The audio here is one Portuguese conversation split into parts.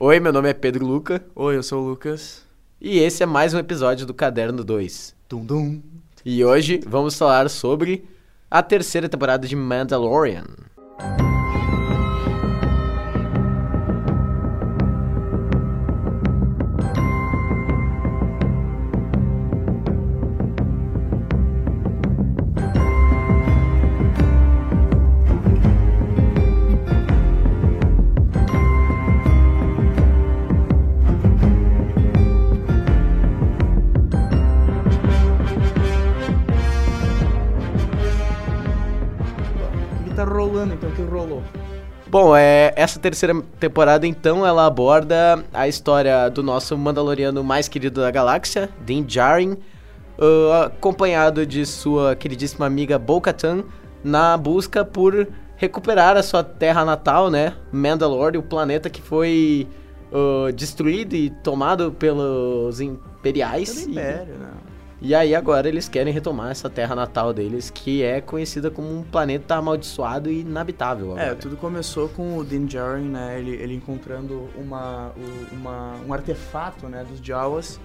Oi, meu nome é Pedro Luca. Oi, eu sou o Lucas. E esse é mais um episódio do Caderno 2. Dum dum. E hoje vamos falar sobre a terceira temporada de Mandalorian. Essa terceira temporada, então, ela aborda a história do nosso Mandaloriano mais querido da galáxia, Din Djarin, ah, acompanhado de sua queridíssima amiga Bo-Katan, na busca por recuperar a sua terra natal, né? Mandalore, o planeta que foi ah, destruído e tomado pelos imperiais. Pelo E- Império, né? E aí agora eles querem retomar essa terra natal deles, que é conhecida como um planeta amaldiçoado e inabitável. É, agora. tudo começou com o Din Djarin, né? Ele, ele encontrando uma, uma, um artefato, né, dos Jawas,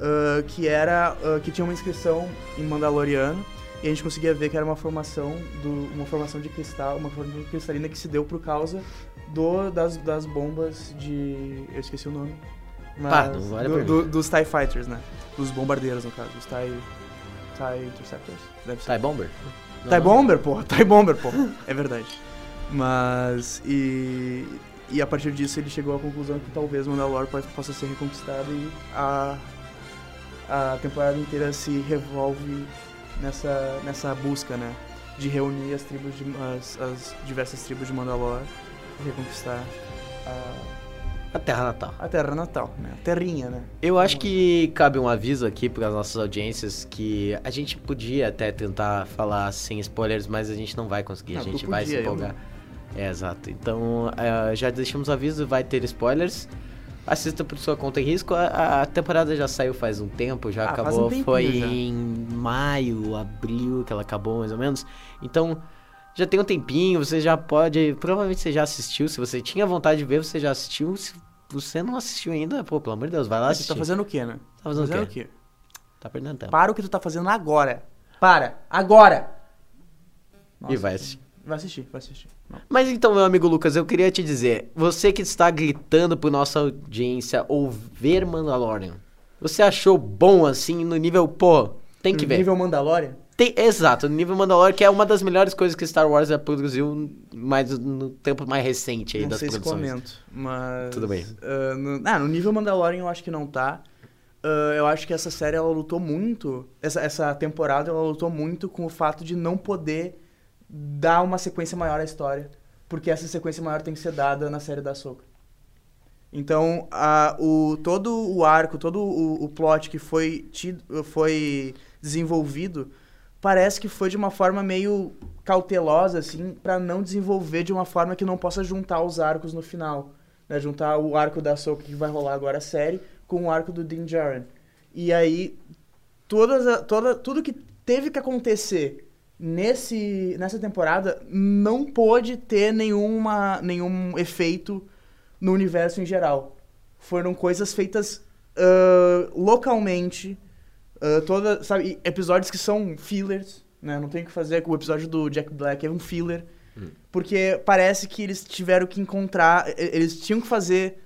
ah, que era ah, que tinha uma inscrição em Mandaloriano e a gente conseguia ver que era uma formação do, uma formação de cristal, uma formação cristalina que se deu por causa do, das, das bombas de, eu esqueci o nome. Pá, não vale do- do- dos TIE Fighters, né? Dos bombardeiros, no caso. Os TIE, TIE Interceptors? Deve ser. TIE Bomber? Não, TIE. Bomber, porra. TIE Bomber, porra. É verdade. Mas, e... E a partir disso ele chegou à conclusão que talvez Mandalore possa ser reconquistado e a, a temporada inteira se revolve nessa, nessa busca, né? De reunir as tribos de, as, as diversas tribos de Mandalore e reconquistar a, A terra natal. a terra natal, né? A terrinha, né? Eu acho que cabe um aviso aqui para as nossas audiências que a gente podia até tentar falar sem spoilers, mas a gente não vai conseguir, Não, a gente vai se podia, eu empolgar. É, exato. Então, eh, já deixamos aviso, vai ter spoilers. Assista por sua conta em risco. A, a temporada já saiu faz um tempo, já Ah, acabou. um Foi já. em maio, abril que ela acabou, mais ou menos. Então, já tem um tempinho, você já pode. Provavelmente você já assistiu. Se você tinha vontade de ver, você já assistiu. Se você não assistiu ainda, pô, pelo amor de Deus, vai lá assistir. tá fazendo o quê, né? Tá fazendo o quê? quê? Tá perdendo tempo. Para o que tu tá fazendo agora. Para. Agora. E vai assistir. Vai assistir, vai assistir. Não. Mas então, meu amigo Lucas, eu queria te dizer, você que está gritando por nossa audiência ou ver Mandalorian, você achou bom assim no nível, pô, tem que No ver. Nível Mandalorian? Tem, exato, no nível Mandalorian, que é uma das melhores coisas que Star Wars já produziu mais no tempo mais recente aí não das sei se produções. comento, mas... Tudo bem. ah, no, ah, no nível Mandalorian eu acho que não tá. Ah, eu acho que essa série, ela lutou muito... Essa, essa temporada, ela lutou muito com o fato de não poder dar uma sequência maior à história. Porque essa sequência maior tem que ser dada na série da Ahsoka. Então, a, o, todo o arco, todo o, o plot que foi, tido, foi desenvolvido, parece que foi de uma forma meio cautelosa, assim, pra não desenvolver de uma forma que não possa juntar os arcos no final. Né? Juntar o arco da Ahsoka, que vai rolar agora a série, com o arco do Din Djarin. E aí, todas toda, tudo que teve que acontecer nesse, nessa temporada não pôde ter nenhuma, nenhum efeito no universo em geral. Foram coisas feitas ah, localmente, ah, toda, sabe, episódios que são fillers, né? Não tem o que fazer com o episódio do Jack Black é um filler, porque parece que eles tiveram que encontrar, eles tinham que fazer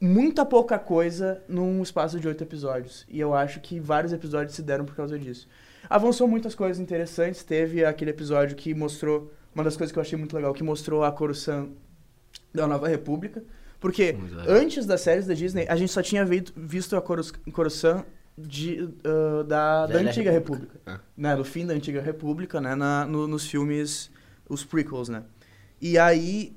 muita pouca coisa num espaço de oito episódios. E eu acho que vários episódios se deram por causa disso. Avançou muitas coisas interessantes. Teve aquele episódio que mostrou. Uma das coisas que eu achei muito legal, que mostrou a Coruscant da Nova República. Porque antes das séries da Disney, a gente só tinha vi- visto a Corus- Coruscant de, ah, da, da Antiga República. República. Né, do fim da Antiga República, né? na- no- nos filmes, os prequels, né? E aí,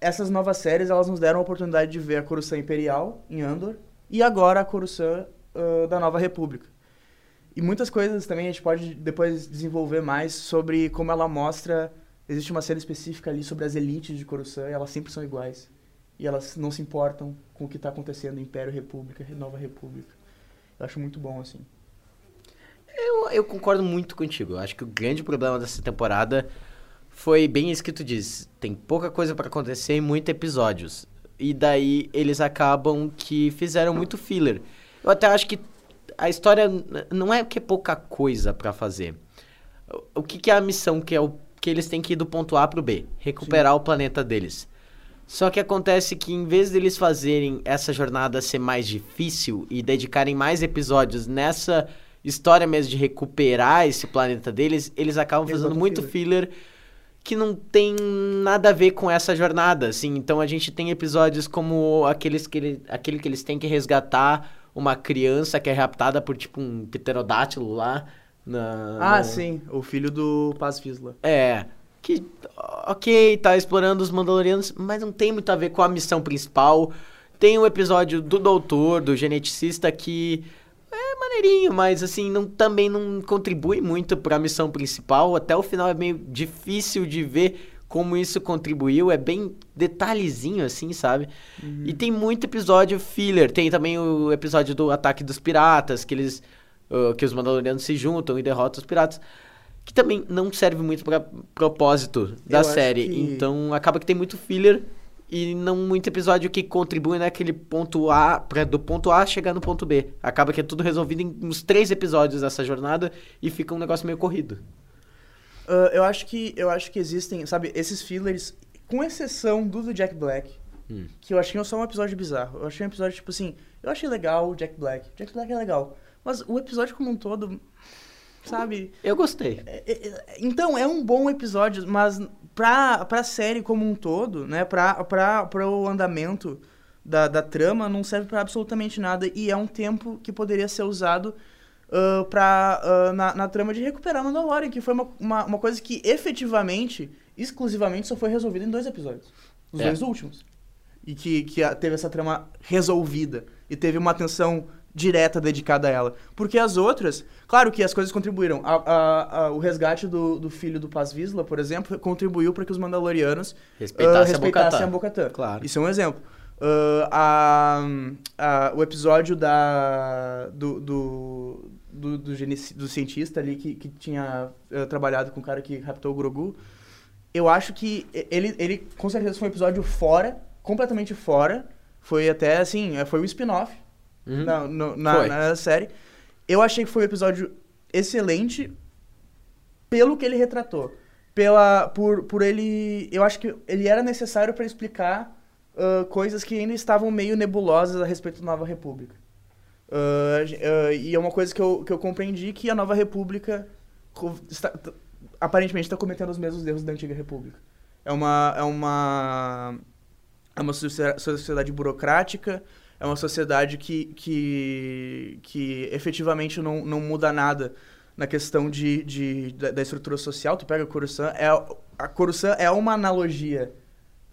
essas novas séries, elas nos deram a oportunidade de ver a Coruscant Imperial, em Andor, e agora a Coruscant ah, da Nova República. E muitas coisas também a gente pode depois desenvolver mais sobre como ela mostra. Existe uma série específica ali sobre as elites de Coruscant e elas sempre são iguais. E elas não se importam com o que está acontecendo em Império, República, Nova República. Eu acho muito bom, assim. Eu, eu concordo muito contigo. Eu acho que o grande problema dessa temporada foi bem isso que tu disse. Tem pouca coisa pra acontecer e muitos episódios. e daí eles acabam que fizeram muito filler. Eu até acho que a história não é que é pouca coisa pra fazer. O- que, que é a missão que é o que eles têm que ir do ponto A pro B, recuperar o planeta deles. Só que acontece que em vez deles fazerem essa jornada ser mais difícil e dedicarem mais episódios nessa história mesmo de recuperar esse planeta deles, eles acabam fazendo muito filler que não tem nada a ver com essa jornada, assim. Então a gente tem episódios como aqueles que ele, aquele que eles têm que resgatar uma criança que é raptada por tipo um pterodátilo lá na Ah, no- sim, o filho do Paz Vizsla. é, que, ok, tá explorando os Mandalorianos, mas não tem muito a ver com a missão principal. Tem o episódio do doutor, do geneticista, que é maneirinho, mas assim, não, também não contribui muito pra missão principal. Até o final é meio difícil de ver como isso contribuiu. É bem detalhezinho, assim, sabe? E tem muito episódio filler. Tem também o episódio do ataque dos piratas, que eles. ah, que os Mandalorianos se juntam e derrotam os piratas. Que também não serve muito pra propósito da Eu série. que- Então acaba que tem muito filler e não muito episódio que contribui naquele ponto A, pra do ponto A chegar no ponto B. Acaba que é tudo resolvido em uns três episódios dessa jornada e fica um negócio meio corrido. Ah, eu acho que eu acho que existem, sabe, esses fillers, com exceção do do Jack Black, Hum. que eu achei só um episódio bizarro. Eu achei um episódio tipo assim, eu achei legal o Jack Black. Jack Black é legal, mas o episódio como um todo, sabe? Eu gostei. É- é- é- então, é um bom episódio, mas pra, pra série como um todo, né, pra, pra, pra o andamento da, da trama, não serve pra absolutamente nada e é um tempo que poderia ser usado ah, pra, ah, na, na trama de recuperar Mandalorian, que foi uma, uma, uma coisa que efetivamente, exclusivamente, só foi resolvida em dois episódios. Os É. dois últimos. E que, que teve essa trama resolvida. E teve uma atenção direta dedicada a ela. Porque as outras, claro que as coisas contribuíram. A- a- a- o resgate do, do filho do Paz Vizsla, por exemplo, contribuiu para que os Mandalorianos ah, a respeitassem Bo-Katan. a Bo-Katan. Claro. Isso é um exemplo. Ah, a- a- o episódio da, do, do, do, do, do cientista ali que, que tinha eh, trabalhado com o cara que raptou o Grogu, eu acho que ele, ele com certeza foi um episódio fora, completamente fora. Foi até assim, eh, foi um spin-off Uhum. na, no- na, na série. Eu achei que foi um episódio excelente pelo que ele retratou. Pela, por, por ele. Eu acho que ele era necessário para explicar ah, coisas que ainda estavam meio nebulosas a respeito da Nova República. Ah, ah, e é uma coisa que eu, que eu compreendi que a Nova República está- aparentemente está cometendo os mesmos erros da Antiga República. É uma. É uma, é uma socie- sociedade burocrática, é uma sociedade que, que, que efetivamente não, não muda nada na questão de, de, da, da estrutura social. Tu pega a Coruscant, é, a Coruscant é uma analogia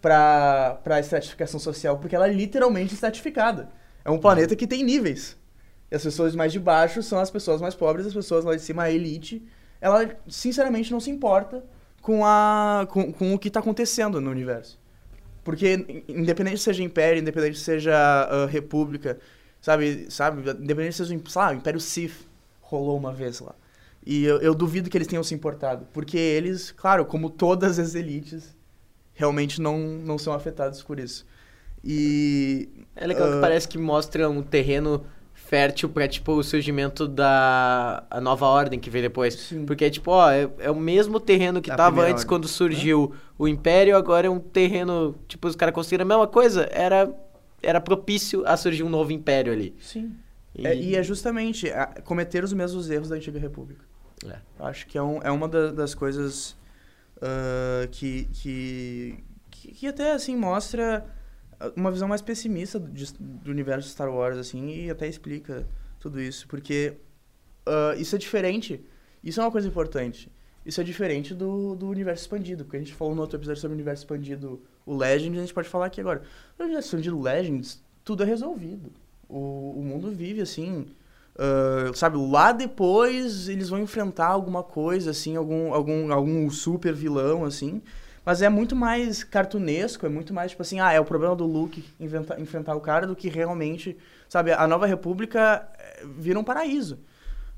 para a estratificação social, porque ela é literalmente estratificada. É um planeta que tem níveis. E as pessoas mais de baixo são as pessoas mais pobres, as pessoas lá de cima, a elite. Ela, sinceramente, não se importa com, a, com, com o que está acontecendo no universo. Porque, independente seja Império, independente seja ah, República, sabe, sabe, independente seja, sei lá, o Império Sith rolou uma vez lá. E eu, eu duvido que eles tenham se importado. Porque eles, claro, como todas as elites, realmente não, não são afetados por isso. E... É legal que ah, parece que mostra um terreno fértil pra, tipo, o surgimento da a nova ordem que veio depois. Sim. Porque, tipo, ó, é, é o mesmo terreno que Da tava antes ordem. quando surgiu o Império, agora é um terreno, tipo, os caras conseguiram a mesma coisa, era, era propício a surgir um novo Império ali. Sim. E, É, e é justamente a- cometer os mesmos erros da Antiga República. É. Acho que é, um, é uma da- das coisas ah, que, que, que, que até, assim, mostra uma visão mais pessimista do, de- do universo Star Wars, assim, e até explica tudo isso. Porque ah, isso é diferente, isso é uma coisa importante. Isso é diferente do, do universo expandido, porque a gente falou no outro episódio sobre o universo expandido, o Legends, a gente pode falar aqui agora. No universo expandido Legends, tudo é resolvido. O, o mundo vive assim. ah, sabe, lá depois eles vão enfrentar alguma coisa, assim, algum, algum, algum super vilão, assim. Mas é muito mais cartunesco, é muito mais tipo assim, ah, é o problema do Luke inventa- enfrentar o cara do que realmente, sabe, a Nova República eh, vira um paraíso.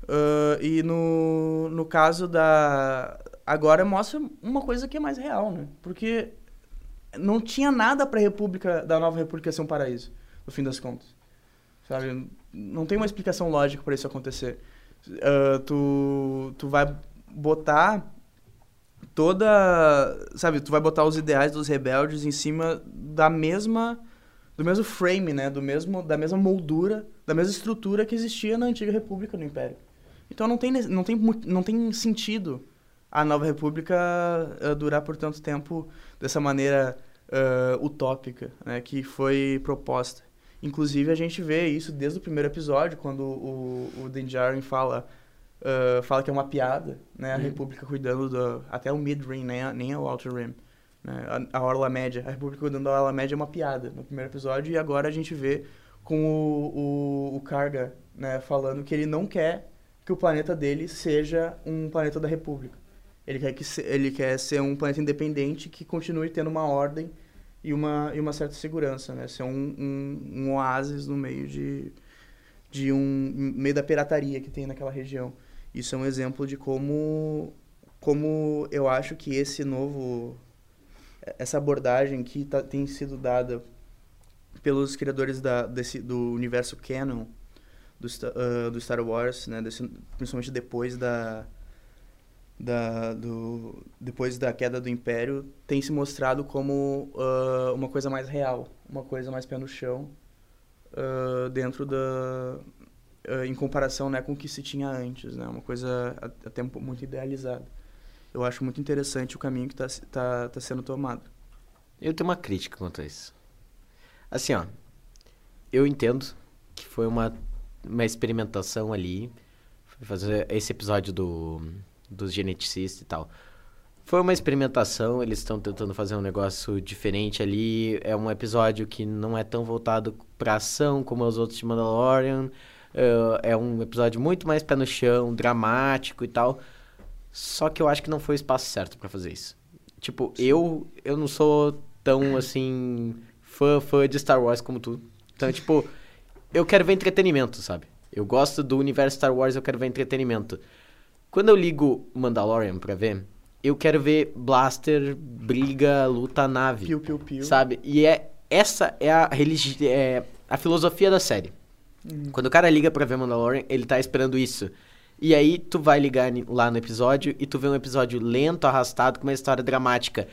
Ah, e no, no caso da. Agora mostra uma coisa que é mais real, né? Porque não tinha nada pra República, da Nova República ser um paraíso, no fim das contas. Sabe? Não tem uma explicação lógica pra isso acontecer. Uh, tu, tu vai botar toda. Sabe, tu vai botar os ideais dos rebeldes em cima da mesma. Do mesmo frame, né? Do mesmo, da mesma moldura, da mesma estrutura que existia na antiga República no Império. Então não tem, não tem, não tem sentido a nova República uh, durar por tanto tempo dessa maneira uh, utópica né, que foi proposta. Inclusive, a gente vê isso desde o primeiro episódio, quando o, o Din Djarin fala, uh, fala que é uma piada, né? A uhum. República cuidando do... Até o Mid-Rim, nem, nem o Outer Rim. Né? A, a Orla Média. A República cuidando da Orla Média é uma piada no primeiro episódio. E agora a gente vê com o, o, o Karga né, falando que ele não quer que o planeta dele seja um planeta da República. Ele quer, que se, ele quer ser um planeta independente que continue tendo uma ordem e uma, e uma certa segurança, né? Ser um, um, um oásis no meio de, de um meio da pirataria que tem naquela região. Isso é um exemplo de como como eu acho que esse novo essa abordagem que tá, tem sido dada pelos criadores da, desse, do universo canon do, uh, do Star Wars, né, desse, principalmente depois da da, do, depois da queda do Império, tem se mostrado como uh, uma coisa mais real, uma coisa mais pé no chão, uh, dentro da... Uh, em comparação né, com o que se tinha antes, né? Uma coisa até muito idealizada. Eu acho muito interessante o caminho que está tá, tá sendo tomado. Eu tenho uma crítica quanto a isso. Assim, ó, eu entendo que foi uma, uma experimentação ali, fazer esse episódio do dos geneticistas e tal. Foi uma experimentação, eles estão tentando fazer um negócio diferente ali. É um episódio que não é tão voltado pra ação como os outros de Mandalorian. Uh, é um episódio muito mais pé no chão, dramático e tal. Só que eu acho que não foi o espaço certo para fazer isso. Tipo, eu eu não sou tão assim fã fã de Star Wars como tu. Então, tipo, eu quero ver entretenimento, sabe? Eu gosto do universo Star Wars, eu quero ver entretenimento. Quando eu ligo Mandalorian pra ver, eu quero ver blaster, briga, luta, nave. Piu, piu, piu. Sabe? E é, essa é a, religi é a filosofia da série. Hum. Quando o cara liga pra ver Mandalorian, ele tá esperando isso. E aí tu vai ligar lá no episódio e tu vê um episódio lento, arrastado, com uma história dramática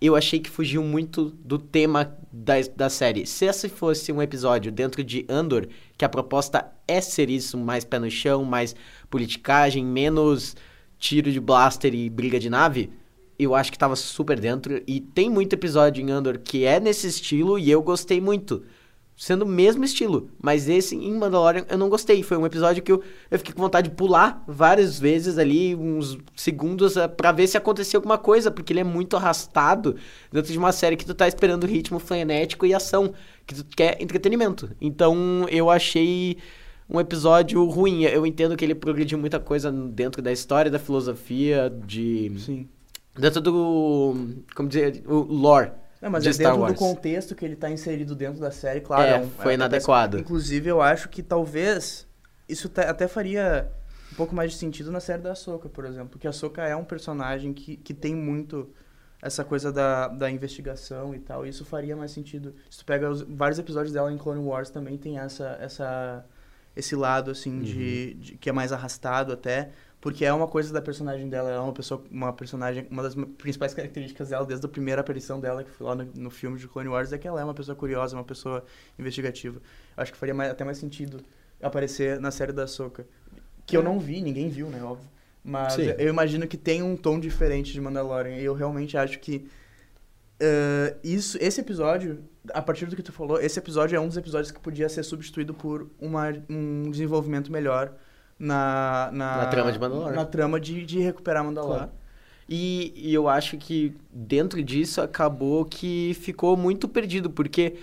eu achei que fugiu muito do tema da, da série. Se esse fosse um episódio dentro de Andor, que a proposta é ser isso, mais pé no chão, mais politicagem, menos tiro de blaster e briga de nave, eu acho que tava super dentro. E tem muito episódio em Andor que é nesse estilo e eu gostei muito sendo o mesmo estilo. Mas esse em Mandalorian eu não gostei. Foi um episódio que eu, eu fiquei com vontade de pular várias vezes ali, uns segundos, uh, para ver se acontecia alguma coisa, porque ele é muito arrastado dentro de uma série que tu tá esperando ritmo frenético e ação, que tu quer entretenimento. Então eu achei um episódio ruim. Eu entendo que ele progrediu muita coisa dentro da história, da filosofia, de. Sim. Dentro do. Como dizer? O lore não, mas de é Star dentro Wars. do contexto que ele está inserido dentro da série, claro. É, é um, foi é, inadequado. Inclusive, eu acho que talvez isso até faria um pouco mais de sentido na série da Ahsoka, por exemplo. Porque a Ahsoka é um personagem que, que tem muito essa coisa da, da investigação e tal. E isso faria mais sentido. Se tu pega os, vários episódios dela em Clone Wars também tem essa, essa, esse lado, assim, uhum. de, de, que é mais arrastado até porque é uma coisa da personagem dela, ela é uma pessoa, uma personagem, uma das principais características dela desde a primeira aparição dela, que foi lá no, no filme de Clone Wars, é que ela é uma pessoa curiosa, uma pessoa investigativa. Eu acho que faria mais, até mais sentido aparecer na série da Soca, que é. eu não vi, ninguém viu, né, óbvio. Mas Sim. eu imagino que tem um tom diferente de Mandalorian, e eu realmente acho que uh, isso, esse episódio, a partir do que tu falou, esse episódio é um dos episódios que podia ser substituído por uma, um desenvolvimento melhor na, na, na trama de Mandalorian. Na trama de, de recuperar Mandalorian. Claro. E, e, eu acho que dentro disso acabou que ficou muito perdido, porque,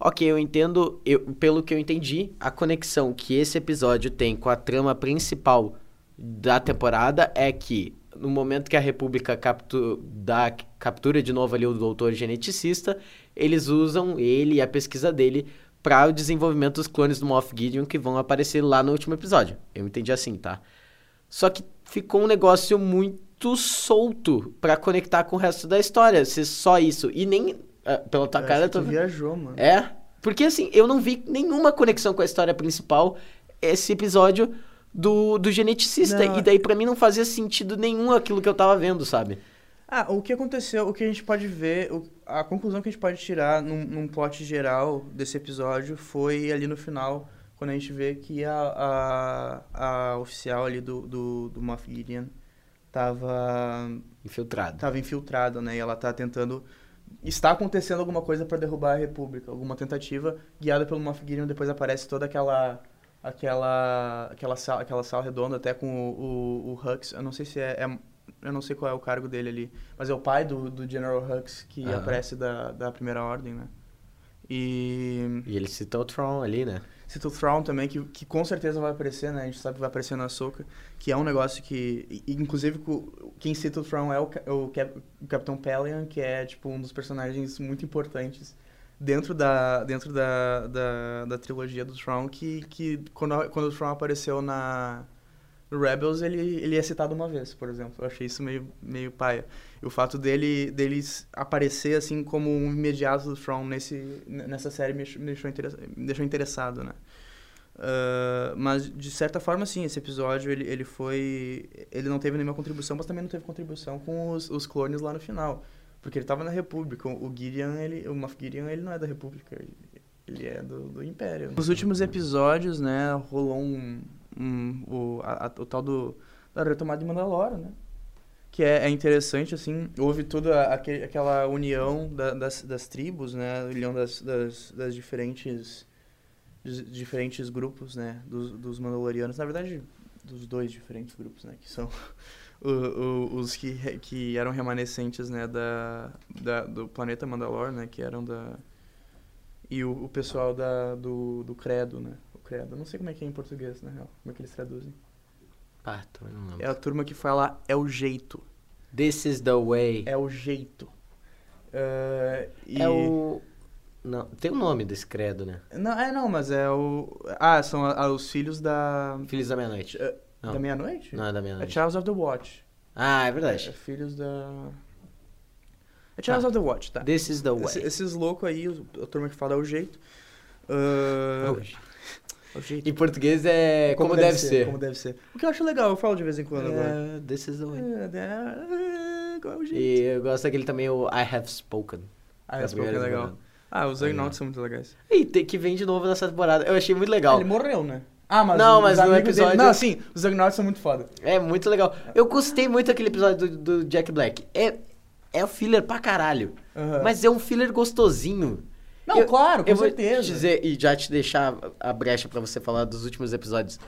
ok, eu entendo, eu, pelo que eu entendi, a conexão que esse episódio tem com a trama principal da temporada é que no momento que a República captu dá, captura de novo ali o doutor geneticista, eles usam ele e a pesquisa dele para o desenvolvimento dos clones do Moff Gideon que vão aparecer lá no último episódio. Eu entendi assim, tá? Só que ficou um negócio muito solto para conectar com o resto da história, ser só isso. E nem é, pela tua cara, acho que eu tu tô... viajou, mano. É? Porque assim, eu não vi nenhuma conexão com a história principal esse episódio do, do geneticista. Não. E daí pra mim não fazia sentido nenhum aquilo que eu tava vendo, sabe? Ah, o que aconteceu, o que a gente pode ver, o- a conclusão que a gente pode tirar num, num plot geral desse episódio foi ali no final, quando a gente vê que a, a, a oficial ali do, do, do Moff Gideon tava, Infiltrado. tava infiltrada, né? E ela tá tentando... Está acontecendo alguma coisa para derrubar a República, alguma tentativa guiada pelo Moff Gideon, depois aparece toda aquela... Aquela, aquela, sala, aquela sala redonda, até com o, o, o Hux. Eu não sei se é, é eu não sei qual é o cargo dele ali, mas é o pai do, do General Hux que Aham. aparece da, da Primeira Ordem, né? E E ele cita o Tron ali, né? cita o Thrawn também, que, que com certeza vai aparecer, né? A gente sabe que vai aparecer na Soca, que é um negócio que... inclusive, quem cita o Thrawn é o, ca- o, o Capitão Pelion, que é, tipo, um dos personagens muito importantes dentro da, dentro da, da, da trilogia do Thrawn, que, que quando, quando o Thrawn apareceu na... No Rebels, ele, ele é citado uma vez, por exemplo. Eu achei isso meio, meio paia. E o fato dele, deles aparecer, assim, como um imediato do Thrawn nesse, nessa série me, me deixou, me deixou interessado, né? Ah, mas, de certa forma, sim, esse episódio, ele, ele foi... Ele não teve nenhuma contribuição, mas também não teve contribuição com os, os clones lá no final. Porque ele tava na República. O Gideon, ele, o Moff Gideon, ele não é da República. Ele, ele é do, do Império. Nos últimos episódios, né, rolou um... o, a- a- o tal do... Da retomada de Mandalorian, né? que é, é interessante, assim, houve toda aquele, aquela união da- das, das tribos, né, união das, das, das diferentes, diferentes grupos, né, dos, dos Mandalorianos, na verdade, dos dois diferentes grupos, né, que são o- o- os que, que eram remanescentes, né, da, da, do planeta Mandalor, né, que eram da... E o, o pessoal da, do, do Credo, né, Credo, eu não sei como é que é em português, na real, como é que eles traduzem. Ah, também não lembro. É a turma que fala, é o jeito. This is the way. É o jeito. Ah, e- É o. Não, tem o nome desse credo, né? Não, é não, mas é o. Ah, são a- os filhos da. Filhos da meia-noite. Não. Da meia-noite? Não é da É meia-noite. Charles of the Watch. Ah, é É, verdade. filhos da. É Charles Tá. of the Watch, tá. This is the way. Esse- esses loucos aí, a turma que fala é o jeito. Ah, Hoje. É. Em português é como, deve, ser. Como deve ser. O que eu acho legal, eu falo de vez em quando agora. É, this is the way. É, é, qual é o jeito? E eu gosto daquele também, o I have spoken. Ah, da esse pouco é legal. Ah, os Legal. Egnauts são muito legais. E tem que vem de novo nessa temporada. Eu achei muito legal. Ele morreu, né? Ah, mas Não, mas no episódio- Dele... Não, sim, os Egnauts são muito foda. É muito legal. Eu gostei muito daquele episódio do, do Jack Black. É, é o filler pra caralho. Mas é um filler gostosinho. Não, eu- claro, com eu vou certeza. te dizer e já te deixar a brecha pra você falar dos últimos episódios.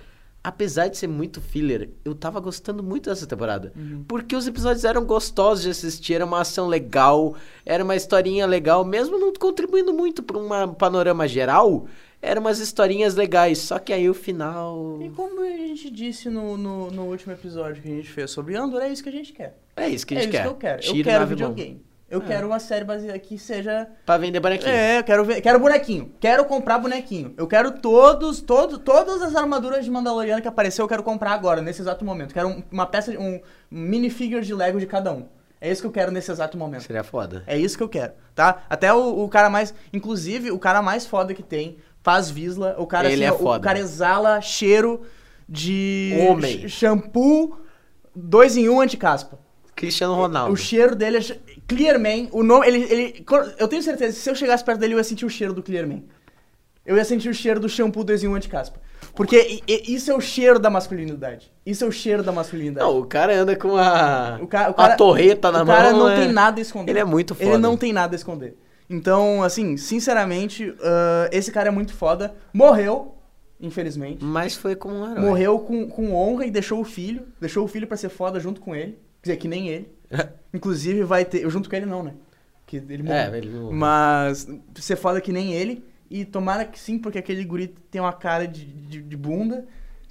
Apesar de ser muito filler, eu tava gostando muito dessa temporada. Uhum. Porque os episódios eram gostosos de assistir, era uma ação legal, era uma historinha legal, mesmo não contribuindo muito pra um panorama geral, eram umas historinhas legais. Só que aí o final. E como a gente disse no, no, no último episódio que a gente fez sobre Andor, é isso que a gente quer. É isso que a é gente isso quer. que eu quero. Tiro eu quero videogame. Eu É. quero uma série baseada que seja. Pra vender bonequinho. É, eu quero ver. Quero bonequinho. Quero comprar bonequinho. Eu quero todos, todos, todas as armaduras de Mandaloriano que apareceu, eu quero comprar agora, nesse exato momento. Quero um- uma peça, de- um minifigure de Lego de cada um. É isso que eu quero nesse exato momento. Seria foda. É isso que eu quero, tá? Até o, o cara mais. Inclusive, o cara mais foda que tem faz Visla. O cara, Ele assim, é o- foda. O cara exala cheiro de. Homem. sh- Shampoo, dois em um anti-caspa. Cristiano Ronaldo. O cheiro dele é. Clearman. O nome. Ele, ele, eu tenho certeza que se eu chegasse perto dele, eu ia sentir o cheiro do Clearman. Eu ia sentir o cheiro do shampoo 2 em 1 anti-caspa. Porque isso é o cheiro da masculinidade. Isso é o cheiro da masculinidade. Não, o cara anda com a, O o cara- a torreta na o mão. cara não é- tem nada a esconder. Ele é muito foda. Ele não tem nada a esconder. Então, assim, sinceramente, ah, esse cara é muito foda. Morreu, infelizmente. Mas foi como um herói. Morreu com, com honra e deixou o filho. Deixou o filho pra ser foda junto com ele. Quer dizer, que nem ele. Inclusive, vai ter. Eu junto com ele não, né? Que ele morreu. É, ele não... Mas ser foda que nem ele. E tomara que sim, porque aquele guri tem uma cara de, de, de bunda.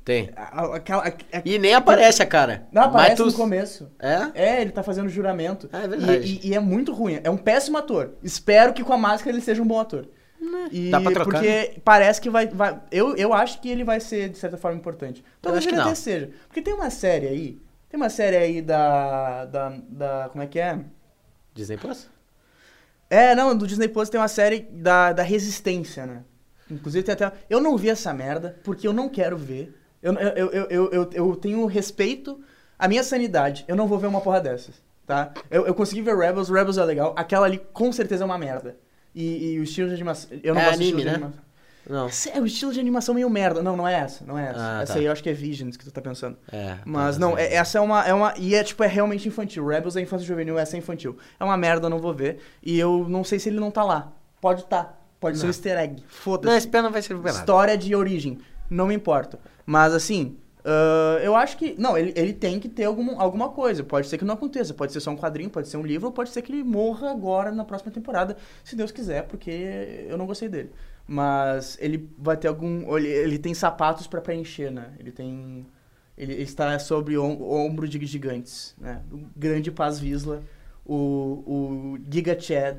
Tem. A- a- Aquela, a- a- E nem aparece a cara. não aparece Mas tu- no começo. É? É, ele tá fazendo juramento. Ah, é verdade. E, e- e é muito ruim. É um péssimo ator. Espero que com a máscara ele seja um bom ator. E Dá pra trocar, Porque parece que vai. vai eu, eu acho que ele vai ser, de certa forma, importante. Talvez ele até seja. Porque tem uma série aí. Tem uma série aí da. da, da como é que é? Disney Plus? É, não, do Disney Plus tem uma série da, da Resistência, né? Inclusive tem até. Eu não vi essa merda, porque eu não quero ver. Eu, eu, eu, eu, eu, eu tenho respeito à minha sanidade. Eu não vou ver uma porra dessas, tá? Eu, eu consegui ver Rebels, Rebels é legal. Aquela ali com certeza é uma merda. E, e o estilo de animação. Eu não É gosto anime, de né? animação. Não. É o estilo de animação meio merda. Não, não é essa. Não é essa. Ah, essa tá. aí eu acho que é Visions que tu tá pensando. É. Mas tá não, fazendo. é- essa é uma, é uma. E é tipo, é realmente infantil. Rebels é infantil juvenil, essa é infantil. É uma merda, eu não vou ver. E eu não sei se ele não tá lá. Pode tá. Pode ser um Não. easter egg. Não, Foda-se. esse pé não vai servir pra nada. História de origem. Não me importa. Mas assim. ah, eu acho que. Não, ele, ele tem que ter algum, alguma coisa. Pode ser que não aconteça. Pode ser só um quadrinho, pode ser um livro, ou pode ser que ele morra agora na próxima temporada, se Deus quiser, porque eu não gostei dele. Mas ele vai ter algum. Ele, ele tem sapatos pra preencher, né? Ele tem. Ele está sobre o om- o ombro de gigantes, né? O grande Paz Visla, o, o Giga Chad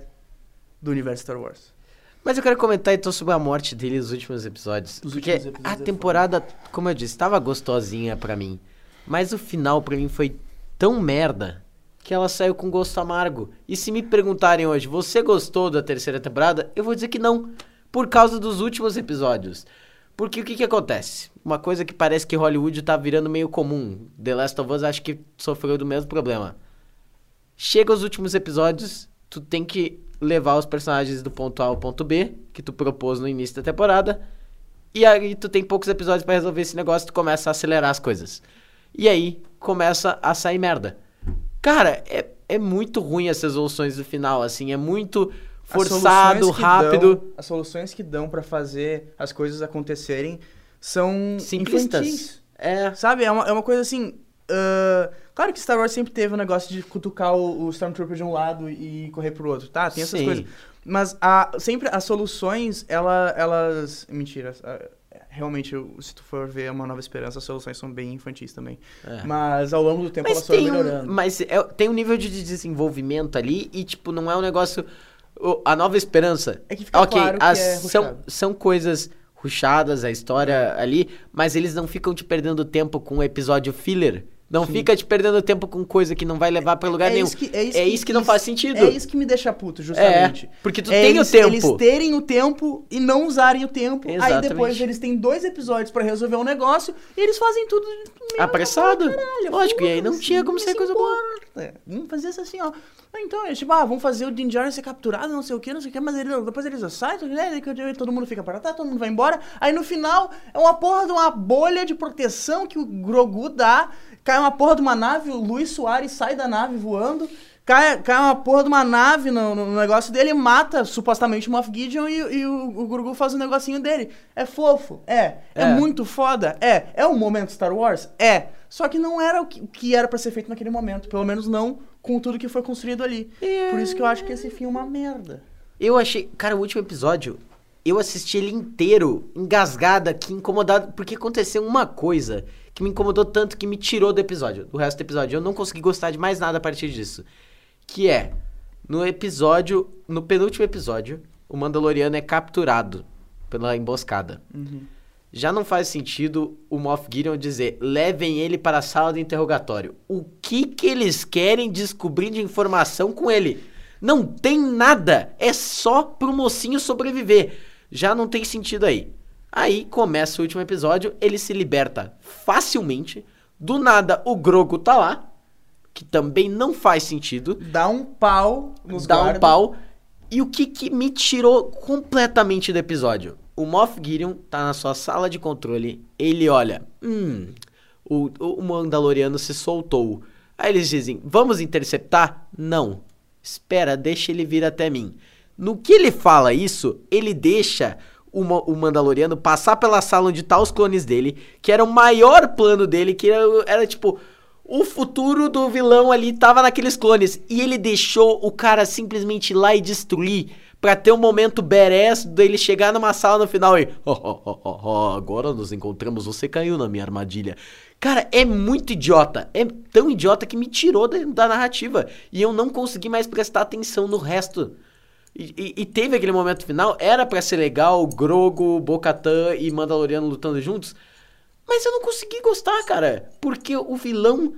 do universo Star Wars. Mas eu quero comentar então sobre a morte dele nos últimos episódios. Os porque últimos episódios a é temporada, como eu disse, estava gostosinha pra mim. Mas o final pra mim foi tão merda que ela saiu com gosto amargo. E se me perguntarem hoje, você gostou da terceira temporada? Eu vou dizer que não. Por causa dos últimos episódios. Porque o que que acontece? Uma coisa que parece que Hollywood tá virando meio comum. The Last of Us acho que sofreu do mesmo problema. Chega os últimos episódios, tu tem que levar os personagens do ponto A ao ponto B, que tu propôs no início da temporada, e aí tu tem poucos episódios pra resolver esse negócio, tu começa a acelerar as coisas. E aí começa a sair merda. Cara, é, é muito ruim as resoluções do final, assim, é muito forçado, que rápido. dão- as soluções que dão pra fazer as coisas acontecerem são Simplistas. infantis. É. Sabe? É uma, é uma coisa assim. ah, claro que Star Wars sempre teve o negócio de cutucar o, o Stormtrooper de um lado e correr pro outro, tá? Tem essas Sim. coisas. Mas a, sempre as soluções, ela, elas. Mentira. Realmente, se tu for ver Uma Nova Esperança, as soluções são bem infantis também. É. Mas ao longo do tempo Mas elas foram tem, um, melhorando. mas é- tem um nível de desenvolvimento ali e, tipo, não é um negócio. O- A nova esperança. É que fica ok, claro que as- é são, são coisas ruchadas, a história ali, mas eles não ficam te perdendo tempo com episódio filler. Não Sim. fica te perdendo tempo com coisa que não vai levar pra lugar nenhum. Isso que, é, isso É que, isso que não faz sentido. É isso que me deixa puto, justamente. É, porque tu É tem eles, o tempo. Eles terem o tempo e não usarem o tempo. Aí Exatamente. depois eles têm dois episódios pra resolver um negócio e eles fazem tudo Apressado. caralho, Lógico, e aí não foda-se, tinha como ser coisa boa. embora. Vamos fazer isso assim, ó. Então, é tipo, ah, vamos fazer o Din Djarin ser capturado, não sei o que, não sei o que, mas ele, depois eles saem, né, daí todo mundo fica para trás, todo mundo vai embora. Aí no final é uma porra de uma bolha de proteção que o Grogu dá, cai uma porra de uma nave, o Luiz Soares sai da nave voando, cai, cai uma porra de uma nave no, no negócio dele, mata supostamente o Moff Gideon e, e o, o Grogu faz o negocinho dele. É fofo, é. É, É. muito foda, é. É um momento Star Wars? É. Só que não era o que, o que era pra ser feito naquele momento, pelo menos não com tudo que foi construído ali. Por isso que eu acho que esse filme é uma merda. Eu achei. Cara, o último episódio, eu assisti ele inteiro, engasgado aqui, incomodado, porque aconteceu uma coisa que me incomodou tanto que me tirou do episódio, do resto do episódio. Eu não consegui gostar de mais nada a partir disso. Que é, no episódio, no penúltimo episódio, o Mandaloriano é capturado pela emboscada. Já não faz sentido o Moff Gideon dizer, levem ele para a sala de interrogatório. O que que eles querem descobrir de informação com ele? Não tem nada, é só pro mocinho sobreviver. Já não tem sentido aí. Aí começa o último episódio, ele se liberta facilmente. Do nada o Grogo tá lá, que também não faz sentido Dá um pau nos dá um guardas. pau. E o que, que me tirou completamente do episódio? O Moff Gideon tá na sua sala de controle. Ele olha, hum, o, o Mandaloriano se soltou. Aí eles dizem, vamos interceptar? Não. Espera, deixa ele vir até mim. No que ele fala isso, ele deixa o, o Mandaloriano passar pela sala onde tá os clones dele, que era o maior plano dele, que era, era tipo o futuro do vilão ali tava naqueles clones. E ele deixou o cara simplesmente ir lá e destruir. Pra ter um momento badass dele chegar numa sala no final e. "Oh, oh, oh, agora nos encontramos, você caiu na minha armadilha. Cara, é muito idiota. É tão idiota que me tirou da, da narrativa. E eu não consegui mais prestar atenção no resto. E, e- e teve aquele momento final, era pra ser legal, Grogo, Bocatan e Mandaloriano lutando juntos. Mas eu não consegui gostar, cara. Porque o vilão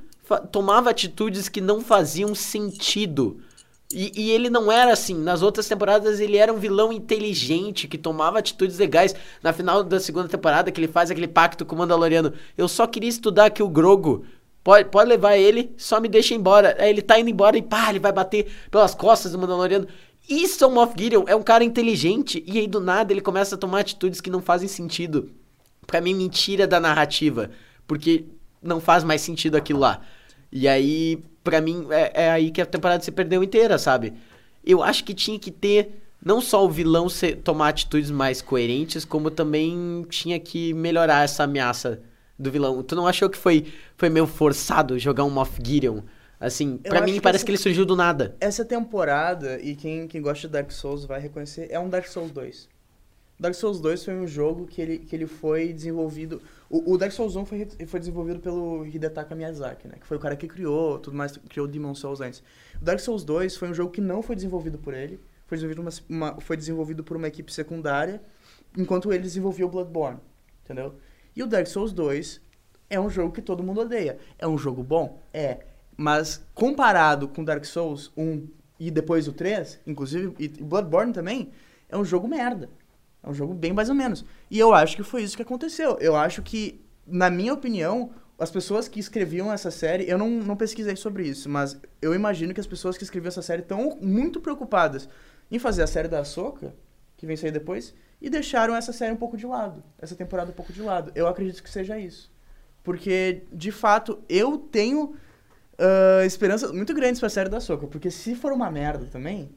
tomava atitudes que não faziam sentido. E, e, ele não era assim. Nas outras temporadas ele era um vilão inteligente, que tomava atitudes legais. Na final da segunda temporada, que ele faz aquele pacto com o Mandaloriano. Eu só queria estudar aqui o Grogo. Pode, pode levar ele, só me deixa embora. Aí ele tá indo embora e pá, ele vai bater pelas costas do Mandaloriano. Isso é o Moff Gideon, é um cara inteligente. E aí do nada ele começa a tomar atitudes que não fazem sentido. Pra mim, mentira da narrativa. Porque não faz mais sentido aquilo lá. E aí, pra mim, é, é aí que a temporada se perdeu inteira, sabe? Eu acho que tinha que ter não só o vilão ser, tomar atitudes mais coerentes, como também tinha que melhorar essa ameaça do vilão. Tu não achou que foi, foi meio forçado jogar um Moff Gideon? Assim, para mim parece essa, que ele surgiu do nada. Essa temporada, e quem, quem gosta de Dark Souls vai reconhecer, é um Dark Souls 2. Dark Souls 2 foi um jogo que ele, que ele foi desenvolvido. O, o Dark Souls 1 foi, foi desenvolvido pelo Hidetaka Miyazaki, né? Que foi o cara que criou, tudo mais, criou Demon Souls antes. O Dark Souls 2 foi um jogo que não foi desenvolvido por ele. Foi desenvolvido, uma, uma, foi desenvolvido por uma equipe secundária, enquanto ele desenvolvia o Bloodborne, entendeu? E o Dark Souls 2 é um jogo que todo mundo odeia. É um jogo bom? É. Mas comparado com Dark Souls 1 e depois o 3, inclusive, e Bloodborne também, é um jogo merda. É um jogo bem mais ou menos. E eu acho que foi isso que aconteceu. Eu acho que, na minha opinião, as pessoas que escreviam essa série, eu não, não pesquisei sobre isso, mas eu imagino que as pessoas que escreviam essa série estão muito preocupadas em fazer a série da Ahsoka, que vem sair depois, e deixaram essa série um pouco de lado, essa temporada um pouco de lado. Eu acredito que seja isso. Porque, de fato, eu tenho uh, esperanças muito grandes pra série da Soca. Porque se for uma merda também,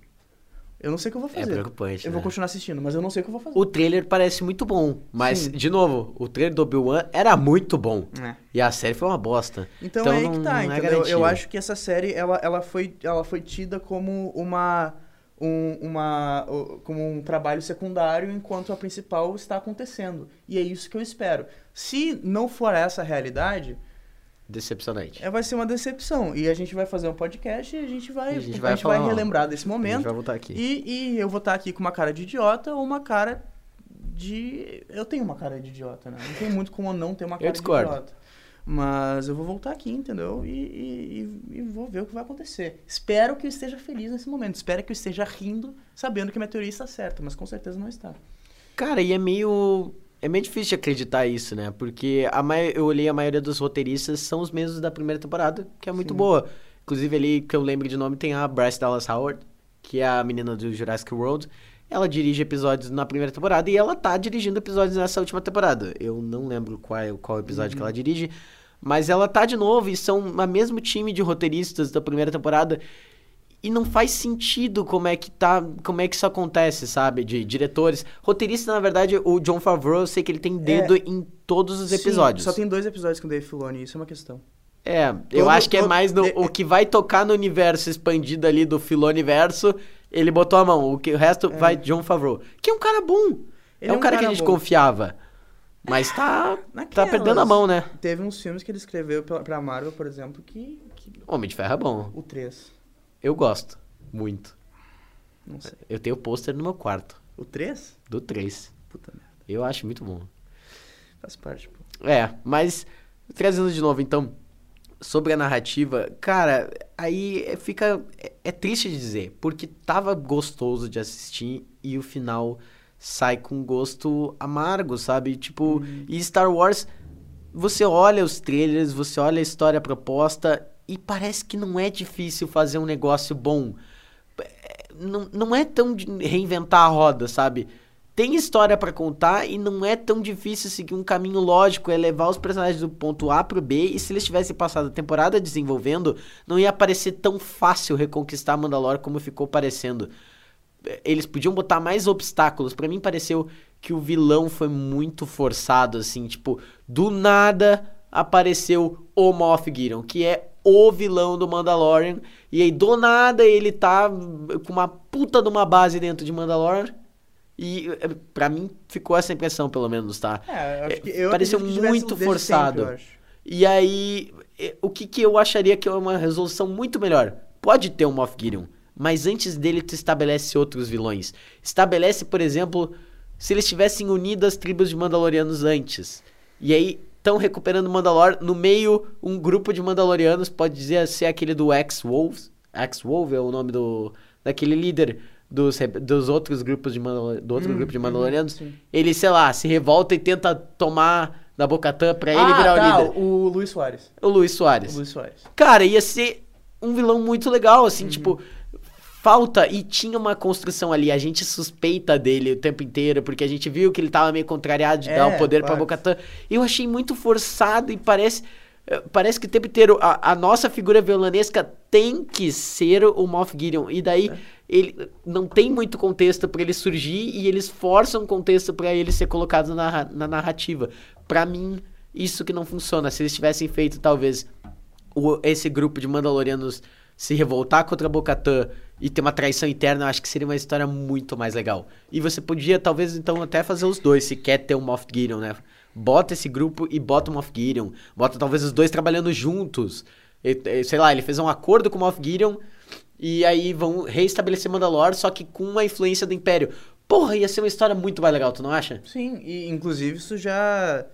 eu não sei o que eu vou é fazer. É preocupante. Eu né? vou continuar assistindo, mas eu não sei o que eu vou fazer. O trailer parece muito bom, mas, Sim. de novo, o trailer do Obi-Wan era muito bom. É. E a série foi uma bosta. Então, então é aí que tá, é entendeu? É eu acho que essa série, ela, ela, foi, ela foi tida como uma. Um, uma, como um trabalho secundário enquanto a principal está acontecendo. E é isso que eu espero. Se não for essa a realidade, Decepcionante. É, vai ser uma decepção. E a gente vai fazer um podcast e a gente vai, a gente vai, a gente vai relembrar desse momento. A gente vai voltar aqui. E, e eu vou estar aqui com uma cara de idiota ou uma cara de. Eu tenho uma cara de idiota, né? Não tem muito como não ter uma cara de idiota. Mas eu vou voltar aqui, entendeu? E, e, e, vou ver o que vai acontecer. Espero que eu esteja feliz nesse momento. Espero que eu esteja rindo, sabendo que minha teoria está certa, mas com certeza não está. Cara, e é meio é meio difícil acreditar isso, né? Porque a eu olhei a maioria dos roteiristas são os mesmos da primeira temporada, que é muito Sim. boa. Inclusive ali, que eu lembro de nome, tem a Bryce Dallas Howard, que é a menina do Jurassic World. Ela dirige episódios na primeira temporada e ela tá dirigindo episódios nessa última temporada. Eu não lembro qual, qual episódio uhum. que ela dirige, mas ela tá de novo e são o mesmo time de roteiristas da primeira temporada. E não faz sentido como é que tá, como é que isso acontece, sabe? De diretores. Roteirista, na verdade, o John Favreau, eu sei que ele tem dedo é, em todos os episódios. Sim, só tem dois episódios com o Dave Filoni, isso é uma questão. É, todo, eu acho que é todo, é mais no, é, o que vai tocar no universo expandido ali do Filoni verso, ele botou a mão. O, que, o resto é. vai John Favreau. Que é um cara bom. é um, é um cara, cara, que a gente bom. confiava. Mas tá, tá perdendo a mão, né? Teve uns filmes que ele escreveu pra, pra Marvel, por exemplo, que... que... Homem de Ferro é bom. O 3. Eu gosto. Muito. Não sei. Eu tenho o pôster no meu quarto. O 3? Do 3. Puta merda. Eu acho muito bom. Faz parte, pô. É, mas trazendo de novo, então, sobre a narrativa, cara, aí fica. É, é, triste de dizer, porque tava gostoso de assistir e o final sai com gosto amargo, sabe? Tipo, hum. e Star Wars, você olha os trailers, você olha a história proposta e parece que não é difícil fazer um negócio bom. É, não, não é tão reinventar a roda, sabe? Tem história para contar e não é tão difícil seguir um caminho lógico, é levar os personagens do ponto A pro B, e se eles tivessem passado a temporada desenvolvendo, não ia parecer tão fácil reconquistar Mandalore como ficou parecendo. Eles podiam botar mais obstáculos. para mim pareceu que o vilão foi muito forçado, assim, tipo, do nada apareceu o Moff Gideon, que é o vilão do Mandalorian. E aí, do nada, ele tá com uma puta de uma base dentro de Mandalorian. E é, para mim ficou essa impressão, pelo menos, tá? É, acho que eu Pareceu muito forçado. E aí, o que, que eu acharia que é uma resolução muito melhor? Pode ter um Moff Gideon, mas antes dele tu estabelece outros vilões. Estabelece, por exemplo, se eles tivessem unido as tribos de Mandalorianos antes. E aí estão recuperando Mandalor. No meio, um grupo de Mandalorianos, pode dizer ser aquele do X-Wolves, X-Wolf é o nome do daquele líder dos, dos outros grupos de Mandalor, do outro Hum, grupo de uhum, Mandalorianos. sim. ele, sei lá, se revolta e tenta tomar da Bocatã pra ele ah, virar tá, o líder. o Luiz Soares. O Luiz O Soares. Luiz Soares. Cara, ia ser um vilão muito legal, Uhum. assim, tipo, falta e tinha uma construção ali. A gente suspeita dele o tempo inteiro, porque a gente viu que ele tava meio contrariado de É, dar o poder pra claro. Bocatã. Eu achei muito forçado e parece. eh, Parece que o tempo inteiro a, a nossa figura vilanesca tem que ser o Moff Gideon. E daí É. ele não tem muito contexto pra ele surgir e eles forçam contexto pra ele ser colocado na, na narrativa. Pra mim, isso que não funciona. Se eles tivessem feito, talvez, o- esse grupo de Mandalorianos se revoltar contra Bocatã e ter uma traição interna, eu acho que seria uma história muito mais legal. E você podia, talvez, então, até fazer os dois, se quer ter um Moff Gideon, né? Bota esse grupo e bota o Moff Gideon. Bota, talvez, os dois trabalhando juntos. E- e, sei lá, ele fez um acordo com o Moff Gideon e aí vão reestabelecer Mandalore, só que com a influência do Império. Porra, ia ser uma história muito mais legal, tu não acha? Sim, e inclusive isso já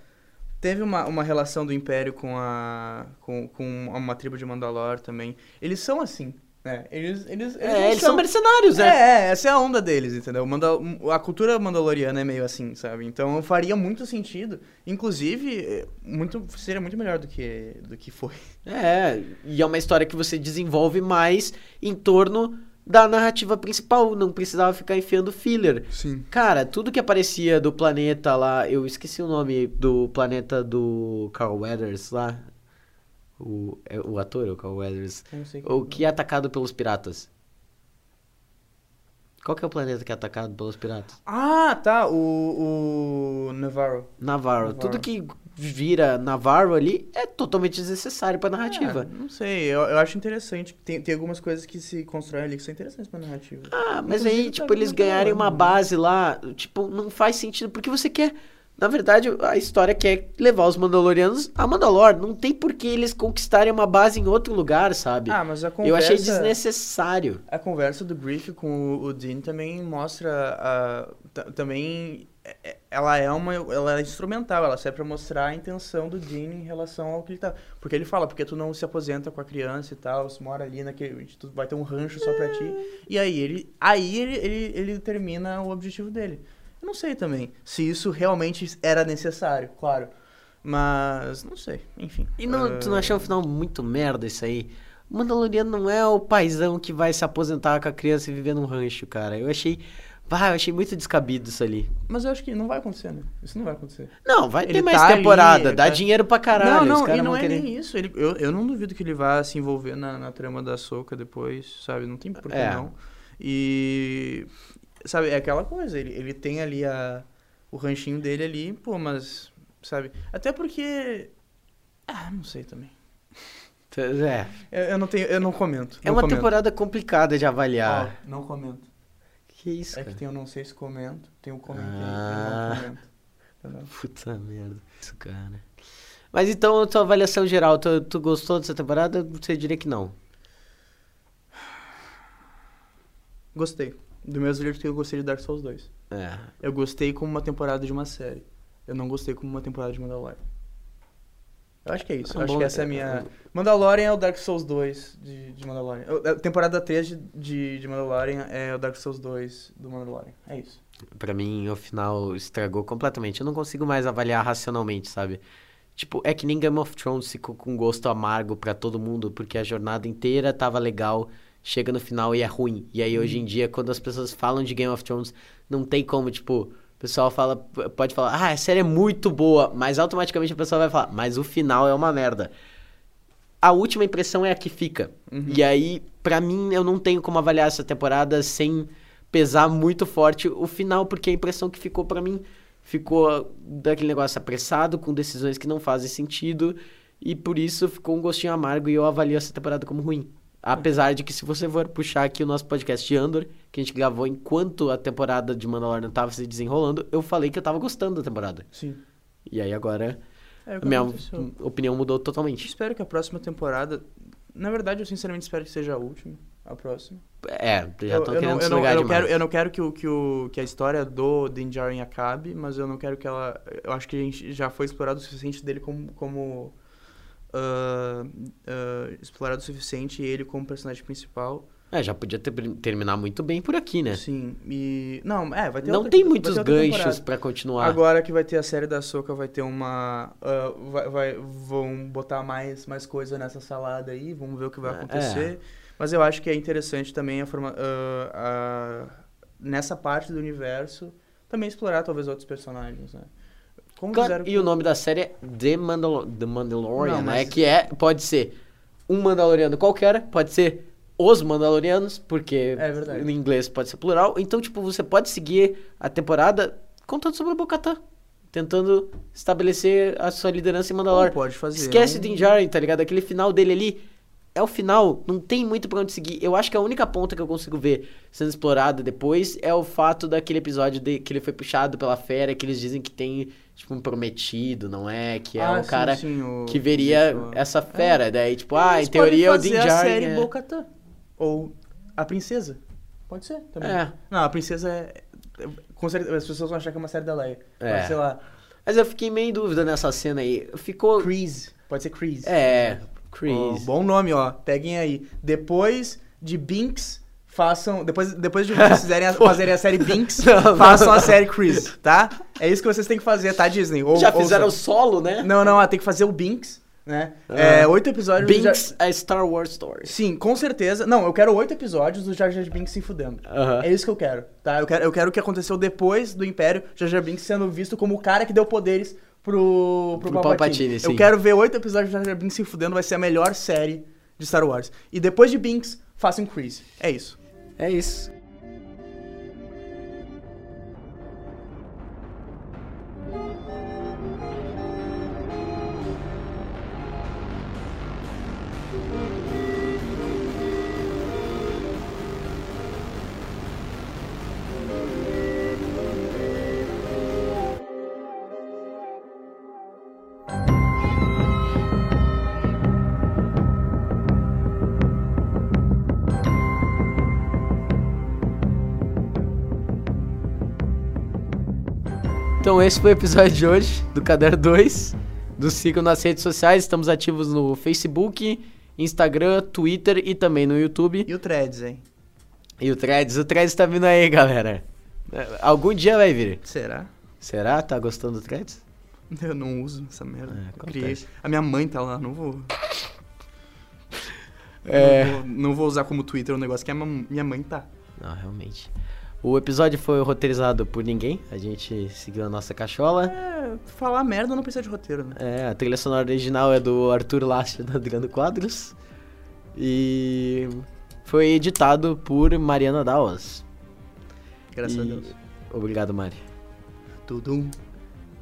teve uma, uma relação do Império com a com, com uma tribo de Mandalor também. Eles são assim, né? Eles eles, É, não eles são mercenários, né? É, é, essa é a onda deles, entendeu? Mandal a cultura mandaloriana é meio assim, sabe? Então faria muito sentido. Inclusive, é, muito, seria muito melhor do que, do que foi. É, e é uma história que você desenvolve mais em torno da narrativa principal, não precisava ficar enfiando filler. Sim. Cara, tudo que aparecia do planeta lá, eu esqueci o nome do planeta do Carl Weathers lá. O, é o ator, o Carl Weathers. O que é atacado pelos piratas. Qual que é o planeta que é atacado pelos piratas? Ah, tá, o, o Navarro. Navarro. Navarro. Tudo que vira Navarro ali é totalmente desnecessário pra narrativa. É, não sei, eu, eu acho interessante. Tem, tem algumas coisas que se constroem ali que são interessantes pra narrativa. Ah, mas Inclusive, aí, tá tipo, eles muito ganharem uma base lá, tipo, não faz sentido, porque você quer. Na verdade, a história quer levar os Mandalorianos a Mandalore. Não tem por que eles conquistarem uma base em outro lugar, sabe? Ah, mas a conversa... Eu achei desnecessário. A conversa do Griff com o, o Dean também mostra a, ta- também é- é- ela é uma ela é instrumental, ela serve pra mostrar a intenção do Dean em relação ao que ele tá, porque ele fala, porque tu não se aposenta com a criança e tal, você mora ali naquele, tu vai ter um rancho só pra ti. E aí ele aí ele, ele, ele termina o objetivo dele. Eu não sei também se isso realmente era necessário, claro. Mas não sei, enfim. E não, tu não Ah, achou o final muito merda isso aí? O Mandaloriano não é o paizão que vai se aposentar com a criança e viver num rancho, cara. Eu achei. Vai, eu achei muito descabido isso ali. Mas eu acho que não vai acontecer, né? Isso não vai acontecer. Não, vai Ele ter mais tá ali, temporada. ele dá tá- dinheiro pra caralho. não, não, e não é querer... nem isso. Ele, eu, eu não duvido que ele vá se envolver na, na trama da Soca depois, sabe? Não tem por que É. não. E, sabe, é aquela coisa. Ele, ele tem ali a, o ranchinho dele ali, pô, mas, sabe? Até porque... Ah, não sei também. É. Eu, eu não tenho, eu não comento. É não uma comento. temporada complicada de avaliar. Ó, não comento. Que isso, É cara? que tem o não sei se comento, tem o comentei, Ah. eu não comento. Entendeu? Puta merda. Isso, cara. Mas então, a tua avaliação geral, tu, tu gostou dessa temporada? Você diria que não. Gostei. Do mesmo jeito que eu gostei de Dark Souls 2. É. Eu gostei como uma temporada de uma série. Eu não gostei como uma temporada de Mandalorian. Eu acho que é isso. Eu Um acho que essa é a minha. Mandalorian é o Dark Souls 2 de, de Mandalorian. A temporada 3 de, de, de Mandalorian é o Dark Souls 2 do Mandalorian. É isso. Pra mim, o final estragou completamente. Eu não consigo mais avaliar racionalmente, sabe? Tipo, é que nem Game of Thrones ficou com gosto amargo pra todo mundo, porque a jornada inteira tava legal, chega no final e é ruim. E aí, hoje em dia, quando as pessoas falam de Game of Thrones, não tem como, tipo, o pessoal fala, pode falar, ah, a série é muito boa, mas automaticamente a pessoa vai falar, mas o final é uma merda. A última impressão é a que fica. Uhum. E aí, pra mim, eu não tenho como avaliar essa temporada sem pesar muito forte o final, porque a impressão que ficou pra mim ficou daquele negócio apressado, com decisões que não fazem sentido, e por isso ficou um gostinho amargo e eu avalio essa temporada como ruim. Apesar de que se você for puxar aqui o nosso podcast de Andor, que a gente gravou enquanto a temporada de Mandalorian tava se desenrolando, eu falei que eu tava gostando da temporada. Sim. E aí agora É a minha aconteceu. opinião mudou totalmente. Espero que a próxima temporada. Na verdade, eu sinceramente espero que seja a última. A próxima. É, já eu, estão eu querendo não, eu, não, eu, não quero, eu não quero que, o, que, o, que a história do Din Djarin acabe, mas eu não quero que ela... Eu acho que a gente já foi explorado o suficiente dele como, como ah, ah, explorado o suficiente ele como personagem principal. É, já podia ter, terminar muito bem por aqui, né? Sim, e... Não, é, vai ter Não outra- tem muitos ganchos pra continuar. Agora que vai ter a série da Soca, vai ter uma. ah, vai, vai- vão botar mais, mais coisa nessa salada aí, vamos ver o que vai É. acontecer. Mas eu acho que é interessante também a forma, ah, a- nessa parte do universo também explorar talvez outros personagens, né? Como Claro, e o nome da série é The, Mandal The Mandalorian, Não, né? mas- Que é, pode ser um Mandaloriano qualquer, pode ser os Mandalorianos, porque É em inglês pode ser plural. Então, tipo, você pode seguir a temporada contando sobre o Bocatã, tentando estabelecer a sua liderança em Mandalor. Pode fazer Esquece um- Din Djarin, tá ligado? Aquele final dele ali é o final, não tem muito pra onde seguir. Eu acho que a única ponta que eu consigo ver sendo explorada depois é o fato daquele episódio de, que ele foi puxado pela fera, que eles dizem que tem, tipo, um prometido, não é? Que é Ah, um sim, cara sim, o- que veria essa fera. Daí, tipo, ah, em teoria o podem Din a série é... Bo-Katan. Ou a princesa. Pode ser também. É. Não, a princesa é... Certeza, as pessoas vão achar que é uma série da Leia. É. Mas, sei lá, Mas eu fiquei meio em dúvida nessa cena aí. Ficou... Crease. Pode ser Crease. É, Chris. bom nome, ó. Peguem aí. Depois de Binks, façam. Depois, depois de vocês fizerem a, fazerem a série Binks, Não, não. façam a série Chris, tá? É isso que vocês têm que fazer, tá, Disney? Ou, Já fizeram o solo, né? Não, não, ah, tem que fazer o Binks, né? Ah. É, oito episódios. do Binks, Jar- a Star Wars Story. Sim, com certeza. Não, eu quero oito episódios do Jar Jar Binks se fudendo. É isso que eu quero, tá? Eu quero, eu quero o que aconteceu depois do Império, Jar Jar Binks sendo visto como o cara que deu poderes pro, pro, Pro Palpatine. Eu quero ver oito episódios de Jar Jar Binks se fudendo, vai ser a melhor série de Star Wars. E depois de Binks, façam Chris. É isso. É isso. Então esse foi o episódio de hoje do Caderno 2. Do sigam nas redes sociais. Estamos ativos no Facebook, Instagram, Twitter e também no YouTube. E o Threads, hein? E o Threads, o Threads tá vindo aí, galera. É, Algum dia vai vir. Será? Será? Tá gostando do Threads? Eu não uso essa merda. É, criei. A minha mãe tá lá, não vou. É. Não, vou não vou usar como Twitter um negócio que a minha mãe tá. Não, realmente. O episódio foi roteirizado por ninguém. A gente seguiu a nossa cachola. É, falar merda não precisa de roteiro, né? É, a trilha sonora original é do Arthur Lastra do Adriano Quadros. E foi editado por Mariana Dallas. Graças a E- Deus. Obrigado, Mari. Tudum.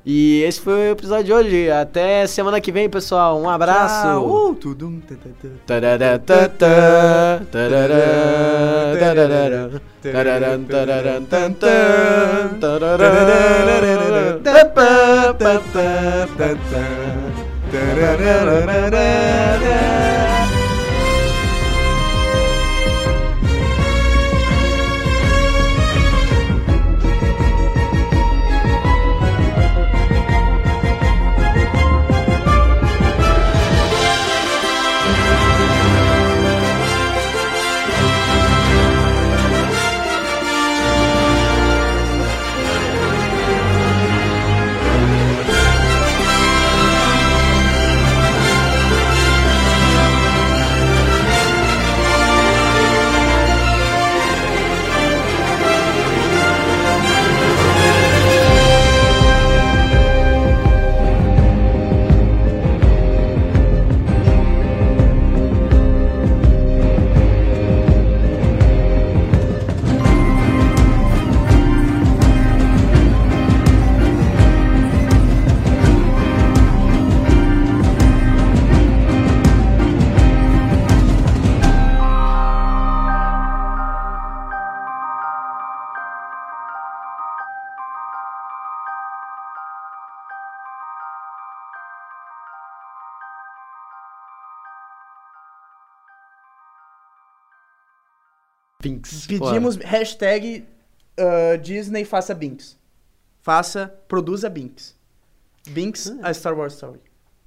E esse foi o episódio de hoje. Até semana que vem, pessoal. Um abraço. Tchau. Uh, tudum. Pá. Pinks. Pedimos hashtag ah, Disney faça Binks. Faça, produza Binks. Binks, a Star Wars Story.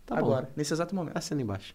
Tá bom. agora, nesse exato momento. Assina embaixo.